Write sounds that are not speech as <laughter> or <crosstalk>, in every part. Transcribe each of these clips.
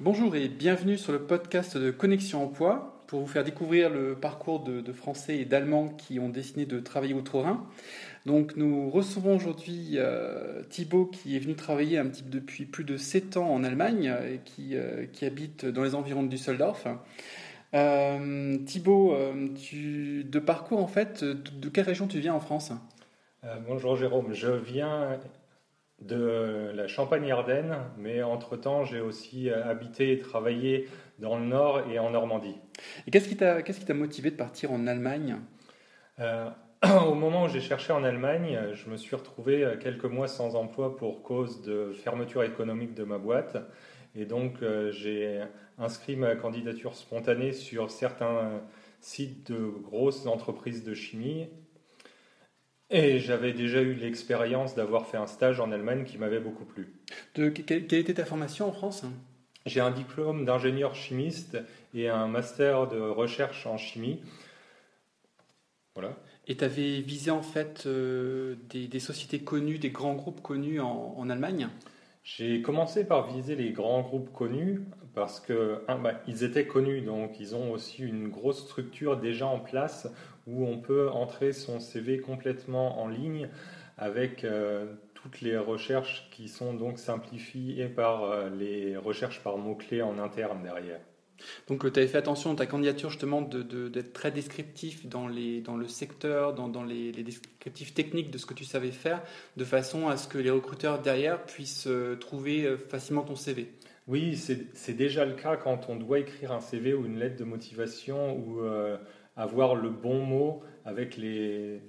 Bonjour et bienvenue sur le podcast de Connexion Emploi pour vous faire découvrir le parcours de, Français et d'Allemands qui ont décidé de travailler outre-Rhin. Donc nous recevons aujourd'hui euh, Thibaut qui est venu travailler un petit peu depuis plus de 7 ans en Allemagne et qui, euh, qui habite dans les environs de Düsseldorf. Euh, Thibaut, de parcours en fait, de, quelle région tu viens en France? Bonjour Jérôme, je viens de la Champagne-Ardenne, mais entre-temps, j'ai aussi euh, habité et travaillé dans le Nord et en Normandie. Et qu'est-ce qui t'a, motivé de partir en Allemagne? Euh, <clears throat> Au moment où j'ai cherché en Allemagne, je me suis retrouvé euh, quelques mois sans emploi pour cause de fermeture économique de ma boîte. Et donc, j'ai inscrit ma candidature spontanée sur certains sites de grosses entreprises de chimie et j'avais déjà eu l'expérience d'avoir fait un stage en Allemagne qui m'avait beaucoup plu. De, quelle, était ta formation en France? J'ai un diplôme d'ingénieur chimiste et un master de recherche en chimie. Voilà. Et tu avais visé en fait euh, des, sociétés connues, des grands groupes connus en, Allemagne? J'ai commencé par viser les grands groupes connus parce que bah, ils étaient connus, donc ils ont aussi une grosse structure déjà en place où on peut entrer son CV complètement en ligne avec euh, toutes les recherches qui sont donc simplifiées par euh, les recherches par mots-clés en interne derrière. Donc euh, tu avais fait attention ta candidature justement d'être très descriptif dans, les, dans le secteur, dans, dans les, descriptifs techniques de ce que tu savais faire, de façon à ce que les recruteurs derrière puissent trouver facilement ton CV. Oui, c'est déjà le cas quand on doit écrire un CV ou une lettre de motivation ou avoir le bon mot avec les,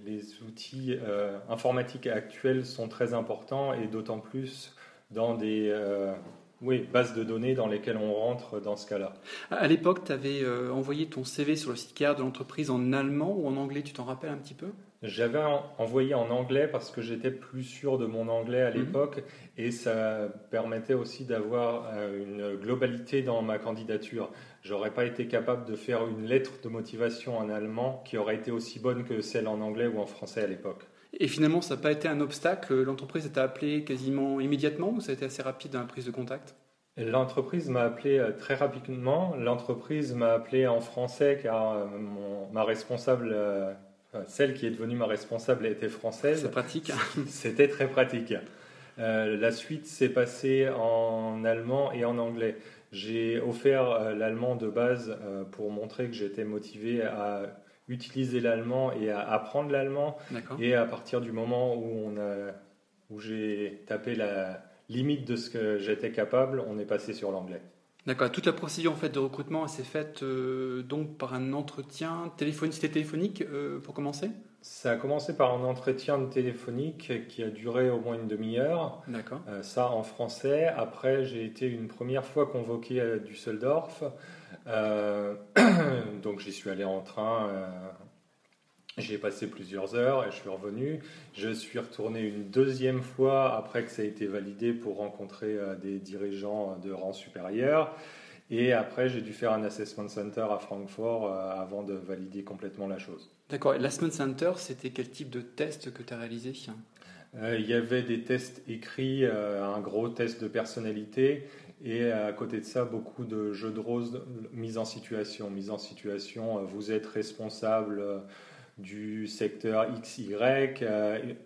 outils euh, informatiques actuels sont très importants et d'autant plus dans des euh, oui, bases de données dans lesquelles on rentre dans ce cas-là. À l'époque, tu avais euh, envoyé ton CV sur le site carrière de l'entreprise en allemand ou en anglais, tu t'en rappelles un petit peu? J'avais envoyé en anglais parce que j'étais plus sûr de mon anglais à mhm. l'époque et ça permettait aussi d'avoir une globalité dans ma candidature j'aurais pas été capable de faire une lettre de motivation en allemand qui aurait été aussi bonne que celle en anglais ou en français à l'époque. Et finalement, ça n'a pas été un obstacle L'entreprise t'a appelé quasiment immédiatement ou ça a été assez rapide dans la prise de contact? L'entreprise m'a appelé euh, très rapidement. L'entreprise m'a appelé en français car euh, ma responsable, euh, celle qui est devenue ma responsable, était française. C'est pratique. <laughs> C'était très pratique. la suite s'est passée en allemand et en anglais. J'ai offert euh, l'allemand de base euh, pour montrer que j'étais motivé à utiliser l'allemand et à apprendre l'allemand. Et à partir du moment où, on a, où j'ai tapé la limite de ce que j'étais capable, on est passé sur l'anglais. D'accord. Toute la procédure en fait de recrutement s'est faite euh, donc par un entretien téléphonique. C'était téléphonique pour commencer? Ça a commencé par un entretien téléphonique qui a duré au moins une demi-heure. D'accord. Euh, ça en français. Après, j'ai été une première fois convoqué à Düsseldorf. Euh, <clears throat> donc, j'y suis allé en train. Euh, j'ai passé plusieurs heures et je suis revenu. Je suis retourné une deuxième fois après que ça a été validé pour rencontrer des dirigeants de rang supérieur. Et après, j'ai dû faire un assessment center à Francfort avant de valider complètement la chose. D'accord. L'Assessment Center, c'était quel type de test que tu as réalisé? Euh, Il y avait des tests écrits, euh, un gros test de personnalité et à côté de ça, beaucoup de jeux de rose mise en situation. Mise en situation, euh, vous êtes responsable du secteur XY,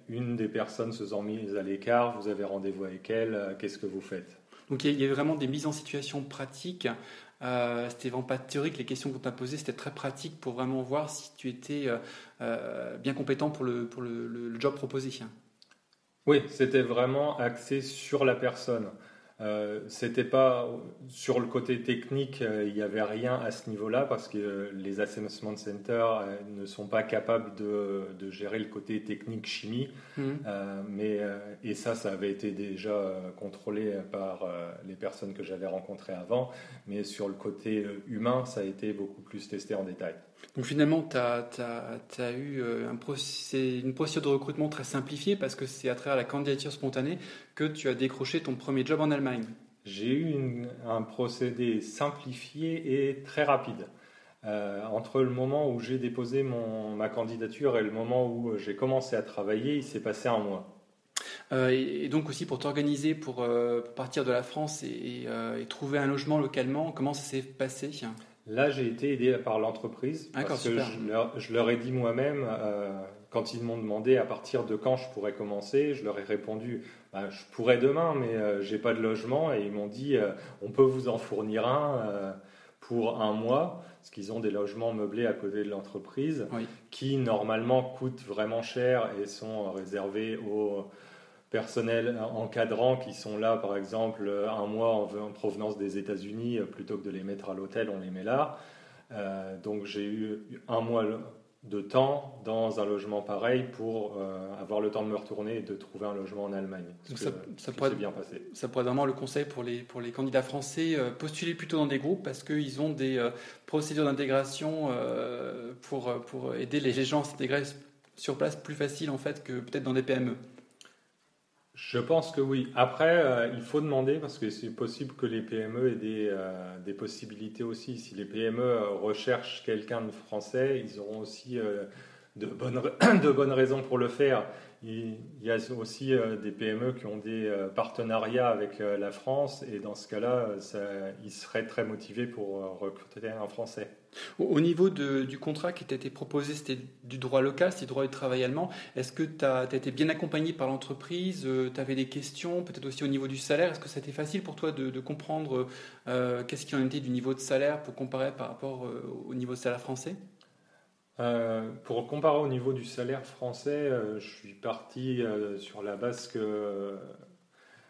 une des personnes se sont mises à l'écart, vous avez rendez-vous avec elle, qu'est-ce que vous faites? Donc il y avait vraiment des mises en situation pratiques euh, c'était vraiment pas théorique, les questions qu'on t'a posées, c'était très pratique pour vraiment voir si tu étais euh, euh, bien compétent pour le, pour le job proposé. Oui, c'était vraiment axé sur la personne. Euh, c'était pas sur le côté technique, euh, il n'y avait rien à ce niveau-là parce que les assessment centers euh, ne sont pas capables de, de, gérer le côté technique chimie. Mhm. mais et ça, ça avait été déjà contrôlé par les personnes que j'avais rencontrées avant. Mais sur le côté humain, ça a été beaucoup plus testé en détail. Donc finalement, tu as, as, eu un une procédure de recrutement très simplifiée parce que c'est à travers la candidature spontanée que tu as décroché ton premier job en Allemagne. J'ai eu un procédé simplifié et très rapide. Euh, entre le moment où j'ai déposé mon, ma candidature et le moment où j'ai commencé à travailler, il s'est passé un mois. et, donc aussi pour t'organiser pour, partir de la France et, trouver un logement localement, comment ça s'est passé? Là, j'ai été aidé par l'entreprise parce que je leur, ai dit moi-même, quand ils m'ont demandé à partir de quand je pourrais commencer, je leur ai répondu bah, je pourrais demain, mais je j'ai pas de logement. Et ils m'ont dit on peut vous en fournir un pour un mois, parce qu'ils ont des logements meublés à côté de l'entreprise, qui normalement coûtent vraiment cher et sont réservés aux personnels encadrants qui sont là, par exemple, un mois en, provenance des États-Unis, plutôt que de les mettre à l'hôtel, on les met là. Euh, donc j'ai eu un mois de temps dans un logement pareil pour euh, avoir le temps de me retourner et de trouver un logement en Allemagne. ça, ça pourrait bien passé. Ça pourrait être vraiment le conseil pour les, pour les candidats français, euh, postuler plutôt dans des groupes parce qu'ils ont des euh, procédures d'intégration pour, pour aider les gens à s'intégrer sur place plus facile en fait que peut-être dans des PME. Je pense que oui. Après, euh, il faut demander parce que c'est possible que les PME aient des, euh, des, possibilités aussi. Si les PME recherchent quelqu'un de français, ils auront aussi euh, de, bonnes, <clears throat> de bonnes raisons pour le faire. Il y a aussi des PME qui ont des partenariats avec la France et dans ce cas-là, ils seraient très motivés pour recruter un Français. Au niveau du contrat qui t'a été proposé, c'était du droit local, c'était du droit du travail allemand. Est-ce que tu as, été bien accompagné par l'entreprise euh, Tu avais des questions, peut-être aussi au niveau du salaire? Est-ce que ça a été facile pour toi de, comprendre euh, qu'est-ce qui en était du niveau de salaire pour comparer par rapport euh, au niveau de salaire français? Pour comparer au niveau du salaire français, je suis parti sur la base que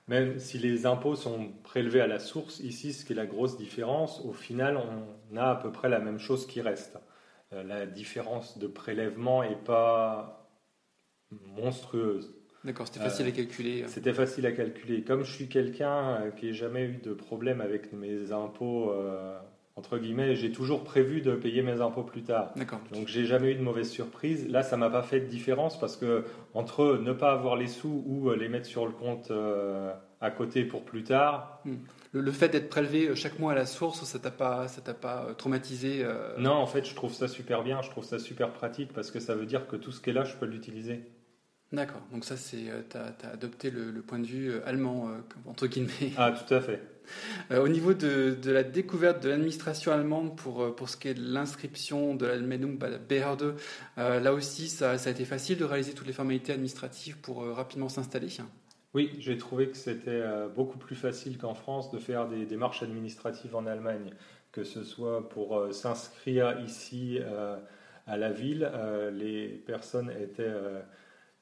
même si les impôts sont prélevés à la source, ici, ce qui est la grosse différence, au final, on a à peu près la même chose qui reste. Euh, la différence de prélèvement n'est pas monstrueuse. D'accord, c'était facile à euh, calculer. C'était facile à calculer. Comme je suis quelqu'un euh, qui n'a jamais eu de problème avec mes impôts entre guillemets, j'ai toujours prévu de payer mes impôts plus tard. D'accord. Donc j'ai jamais eu de mauvaise surprise. Là, ça m'a pas fait de différence parce que entre ne pas avoir les sous ou euh, les mettre sur le compte euh, à côté pour plus tard. Hmm. Le, fait d'être prélevé euh, chaque mois à la source, ça t'a pas, ça t'a pas traumatisé Non, en fait, je trouve ça super bien. Je trouve ça super pratique parce que ça veut dire que tout ce qui est là, je peux l'utiliser. D'accord. Donc ça, c'est, tu as, adopté le, le, point de vue allemand entre guillemets. Ah, tout à fait. Euh, au niveau de, la découverte de l'administration allemande pour, euh, pour ce qui est de l'inscription de l'Anmeldung bei Behörde, euh, là aussi, ça, a été facile de réaliser toutes les formalités administratives pour rapidement s'installer oui, j'ai trouvé que c'était beaucoup plus facile qu'en France de faire des démarches administratives en Allemagne, que ce soit pour s'inscrire ici à la ville. Les personnes étaient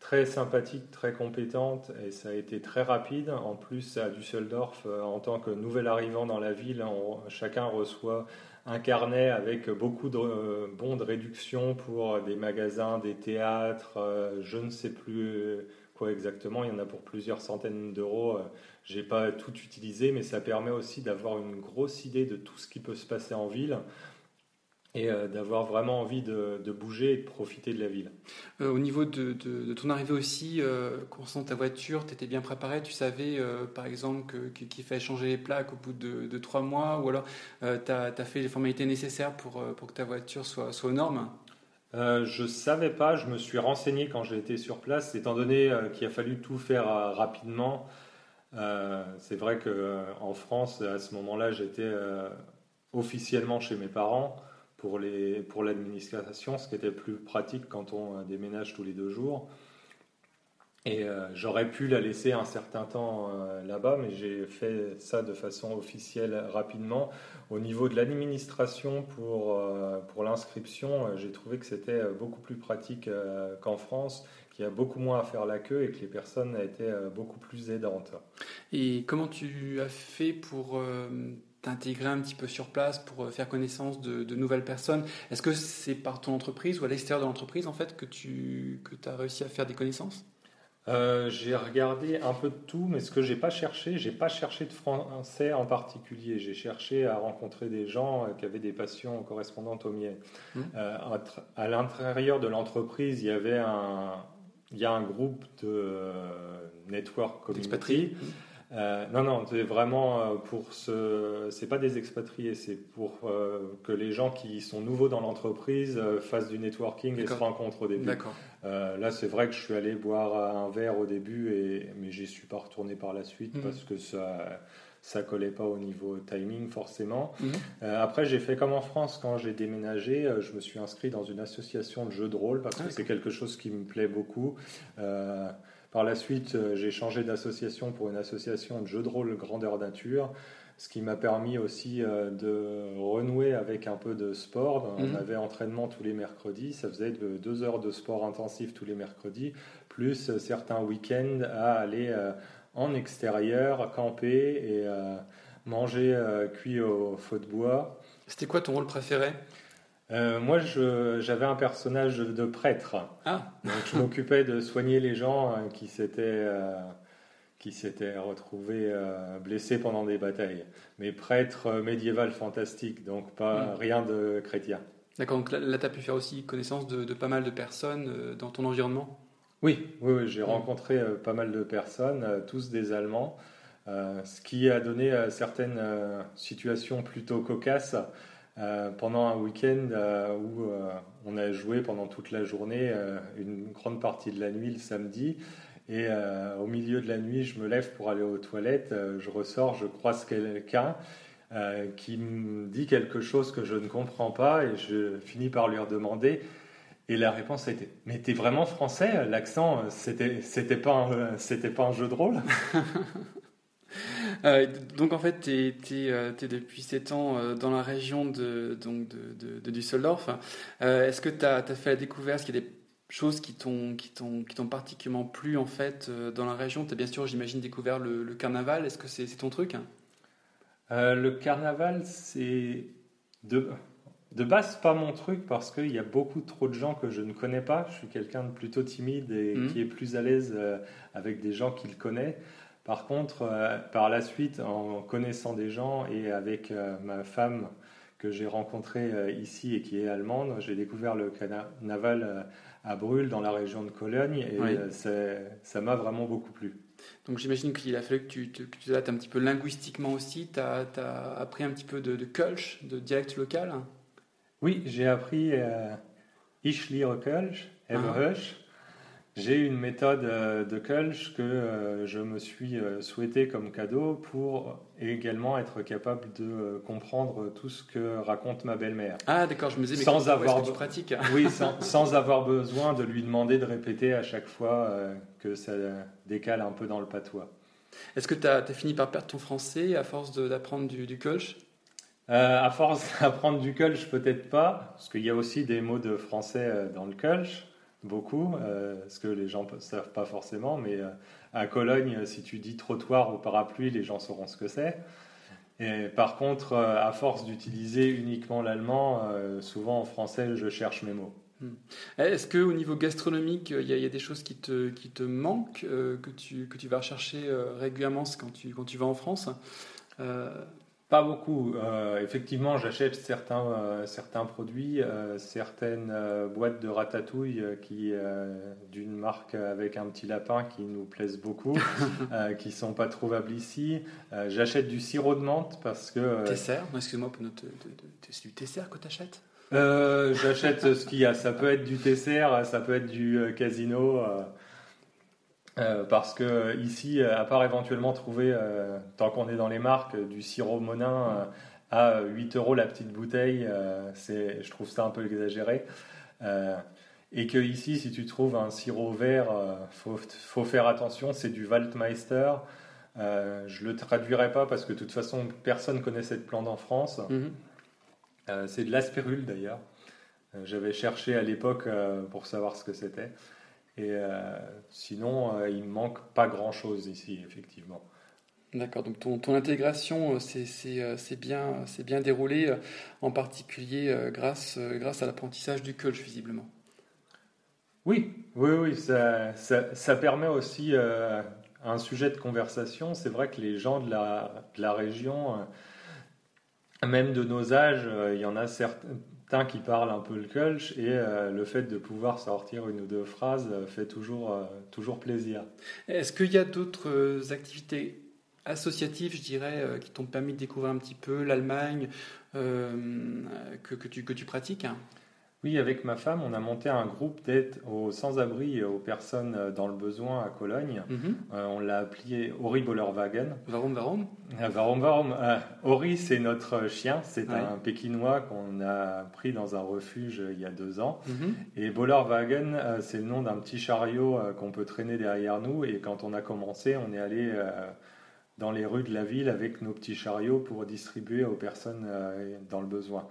très sympathique, très compétente et ça a été très rapide. En plus, à Düsseldorf, euh, en tant que nouvel arrivant dans la ville, chacun reçoit un carnet avec beaucoup de euh, bons de réduction pour des magasins, des théâtres, euh, je ne sais plus quoi exactement, il y en a pour plusieurs centaines d'euros. J'ai pas tout utilisé, mais ça permet aussi d'avoir une grosse idée de tout ce qui peut se passer en ville et euh, d'avoir vraiment envie de, bouger et de profiter de la ville. Euh, au niveau de, ton arrivée aussi, euh, concernant ta voiture, tu étais bien préparé Tu savais, par exemple, qu'il fallait changer les plaques au bout de, trois mois Ou alors, tu as, fait les formalités nécessaires pour, pour que ta voiture soit, soit aux normes? Je ne savais pas, je me suis renseigné quand j'ai été sur place, étant donné qu'il a fallu tout faire rapidement. c'est vrai qu'en France, à ce moment-là, j'étais officiellement chez mes parents pour, les, pour l'administration, ce qui était plus pratique quand on euh, déménage tous les deux jours. Et euh, j'aurais pu la laisser un certain temps euh, là-bas, mais j'ai fait ça de façon officielle rapidement. Au niveau de l'administration pour, pour l'inscription, j'ai trouvé que c'était beaucoup plus pratique qu'en France, qu'il y a beaucoup moins à faire la queue et que les personnes étaient beaucoup plus aidantes. Et comment tu as fait pour t'intégrer un petit peu sur place pour euh, faire connaissance de, nouvelles personnes Est-ce que c'est par ton entreprise ou à l'extérieur de l'entreprise en fait que tu que as réussi à faire des connaissances? Euh, j'ai regardé un peu de tout, mais ce que j'ai pas cherché, j'ai pas cherché de français en particulier. J'ai cherché à rencontrer des gens euh, qui avaient des passions correspondantes aux miennes. Mmh. à l'intérieur de l'entreprise, il y avait un, il y a un groupe de network community. Euh, non, non, c'est vraiment euh, pour ce. C'est pas des expatriés, c'est pour euh, que les gens qui sont nouveaux dans l'entreprise fassent du networking et se rencontrent au début. D'accord. là, c'est vrai que je suis allé boire un verre au début, et, mais j'y suis pas retourné par la suite mhm. parce que ça. Ça collait pas au niveau timing forcément. Mhm. après, j'ai fait comme en France quand j'ai déménagé. je me suis inscrit dans une association de jeux de rôle parce ah, que c'est quelque chose qui me plaît beaucoup. Par la suite, euh, j'ai changé d'association pour une association de jeux de rôle grandeur nature, ce qui m'a permis aussi euh, de renouer avec un peu de sport. On mhm. avait entraînement tous les mercredis, ça faisait deux heures de sport intensif tous les mercredis, plus euh, certains week-ends à aller en extérieur, camper et manger cuit au feu de bois. C'était quoi ton rôle préféré? Euh, moi, j'avais un personnage de prêtre. Ah. Donc, je m'occupais de soigner les gens euh, qui s'étaient euh, qui s'étaient retrouvés blessés pendant des batailles. Mais prêtre médiéval fantastique, donc pas hmm. rien de chrétien. D'accord, donc là, tu as pu faire aussi connaissance de, pas mal de personnes dans ton environnement? Oui, oui, j'ai hmm. rencontré pas mal de personnes, tous des Allemands, ce qui a donné certaines situations plutôt cocasses. Euh, pendant un week-end euh, où euh, on a joué pendant toute la journée, une grande partie de la nuit le samedi. Et au milieu de la nuit, je me lève pour aller aux toilettes, je ressors, je croise quelqu'un qui me dit quelque chose que je ne comprends pas et je finis par lui demander. Et la réponse a été Mais t'es vraiment français? L'accent, c'était, pas pas un jeu de rôle? <laughs> Euh, donc en fait, tu es, euh, depuis 7 ans euh, dans la région de, donc de, de, Düsseldorf. Est-ce que tu as, fait la découverte Est-ce qu'il y a des choses qui t'ont particulièrement plu en fait dans la région? Tu as bien sûr, j'imagine, découvert le, carnaval. Est-ce que c'est ton truc? Le carnaval, c'est de, de base pas mon truc parce qu'il y a beaucoup trop de gens que je ne connais pas. Je suis quelqu'un de plutôt timide et mmh. qui est plus à l'aise avec des gens qu'il connaît. Par contre, euh, par la suite, en connaissant des gens et avec euh, ma femme que j'ai rencontrée euh, ici et qui est allemande, j'ai découvert le carnaval à Brûle dans la région de Cologne et ça m'a vraiment beaucoup plu. Donc j'imagine qu'il a fallu que tu te un petit peu linguistiquement aussi. Tu as, appris un petit peu de, de Kölsch, de dialecte local? Oui, j'ai appris Ich liebe Kölsch, Ever j'ai une méthode euh, de Kölsch que euh, je me suis euh, souhaité comme cadeau pour également être capable de comprendre tout ce que raconte ma belle-mère. Ah d'accord, je me disais, mais sans avoir tu pratiques? Oui, <laughs> sans, avoir besoin de lui demander de répéter à chaque fois que ça décale un peu dans le patois. Est-ce que tu as, fini par perdre ton français à force d'apprendre du, du À force <laughs> d'apprendre du Kölsch, peut-être pas, parce qu'il y a aussi des mots de français dans le Kölsch beaucoup, euh, ce que les gens ne savent pas forcément, mais euh, à Cologne, si tu dis trottoir ou parapluie, les gens sauront ce que c'est. Et par contre, euh, à force d'utiliser uniquement l'allemand, souvent en français, je cherche mes mots. Hmm. Est-ce qu'au niveau gastronomique, il y, a des choses qui te, qui te manquent, que, tu, que tu vas rechercher régulièrement quand tu, quand tu vas en France? Pas beaucoup. Euh, effectivement, j'achète certains, euh, certains produits, euh, certaines boîtes de ratatouille qui, d'une marque avec un petit lapin qui nous plaisent beaucoup, <laughs> qui sont pas trouvables ici. j'achète du sirop de menthe parce que. Tesser Excuse-moi, c'est du Tesser que tu achètes J'achète ce qu'il y a. Ça peut être du Tesser, ça peut être du Casino. Euh, parce que ici, à part éventuellement trouver, euh, tant qu'on est dans les marques, du sirop Monin euh, à 8 euros la petite bouteille, c'est, je trouve ça un peu exagéré. et que ici, si tu trouves un sirop vert, faut, faut faire attention, c'est du Waldmeister. je le traduirai pas parce que de toute façon, personne connaît cette plante en France. Mhm. c'est de l'aspirule d'ailleurs. J'avais cherché à l'époque pour savoir ce que c'était. Et euh, sinon, euh, il ne manque pas grand-chose ici, effectivement. D'accord, donc ton, ton intégration c'est euh, bien, bien déroulé, en particulier grâce, grâce à l'apprentissage du coach, visiblement. Oui, oui, oui, ça, ça, ça permet aussi un sujet de conversation. C'est vrai que les gens de la, de la région, même de nos âges, il y en a certains, qui parle un peu le Kölsch et euh, le fait de pouvoir sortir une ou deux phrases euh, fait toujours, euh, toujours plaisir. Est-ce qu'il y a d'autres activités associatifs, je dirais, qui t'ont permis de découvrir un petit peu l'Allemagne que, que, tu, que tu pratiques? Oui, avec ma femme, on a monté un groupe d'aide aux sans-abri et aux personnes euh, dans le besoin à Cologne. Mhm. Euh, on l'a appelé Ori Bollerwagen. Warum, warum Warum, warum Ori, c'est notre chien. C'est un Pékinois qu'on a pris dans un refuge euh, il y a deux ans. Mhm. Et Bollerwagen, c'est le nom d'un petit chariot qu'on peut traîner derrière nous. Et quand on a commencé, on est allé dans les rues de la ville avec nos petits chariots pour distribuer aux personnes dans le besoin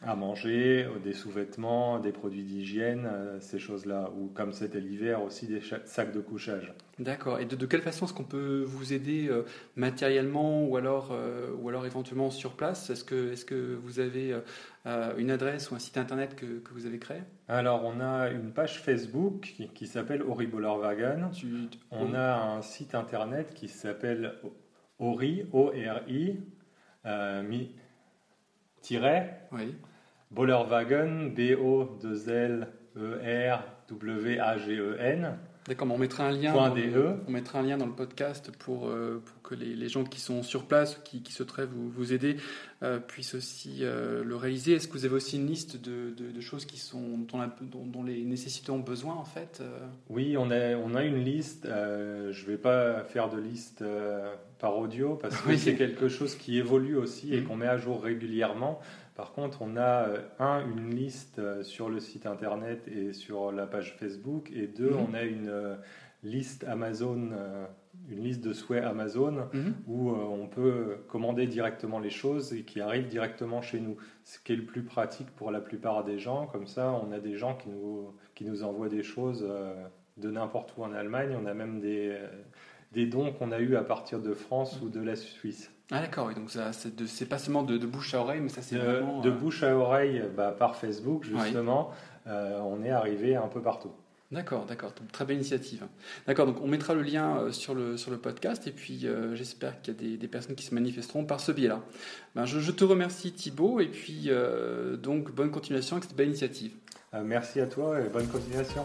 à manger, euh, des sous-vêtements, des produits d'hygiène, euh, ces choses-là. Ou comme c'était l'hiver, aussi des sacs de couchage. D'accord. Et de, quelle façon est-ce qu'on peut vous aider euh, matériellement ou alors, ou alors éventuellement sur place? Est-ce que, est que vous avez une adresse ou un site internet que, que, vous avez créé? Alors, on a une page Facebook qui, s'appelle Oribolerwagen. On a un site internet qui s'appelle Ori, O-R-I, tiret, oui. Bollerwagen, B-O-2-L-E-R-W-A-G-E-N. D'accord, on mettra un lien. Dans, e. on mettra un lien dans le podcast pour, euh, pour que les, les, gens qui sont sur place, qui, qui souhaiteraient vous, vous aider, euh, puissent aussi euh, le réaliser. Est-ce que vous avez aussi une liste de, de, choses qui sont dont, dont, les nécessités ont besoin en fait Oui, on a, on a une liste. je ne vais pas faire de liste par audio parce que <laughs> c'est quelque chose qui évolue aussi et mmh. qu'on met à jour régulièrement. Par contre, on a euh, un une liste euh, sur le site internet et sur la page Facebook, et deux, mhm. on a une euh, liste Amazon, une liste de souhaits Amazon mhm. où on peut commander directement les choses et qui arrivent directement chez nous. Ce qui est le plus pratique pour la plupart des gens. Comme ça, on a des gens qui nous, qui nous envoient des choses de n'importe où en Allemagne. On a même des, des dons qu'on a eus à partir de France ou de la Suisse. Ah d'accord, donc c'est pas seulement de, bouche à oreille, mais ça c'est vraiment... De euh, bouche à oreille bah, par Facebook, justement, euh, on est arrivé un peu partout. D'accord, d'accord, très belle initiative. D'accord, donc on mettra le lien euh, sur le, sur le podcast et puis j'espère qu'il y a des, personnes qui se manifesteront par ce biais-là. Ben, je, te remercie Thibaut et puis donc bonne continuation avec cette belle initiative. merci à toi et bonne continuation.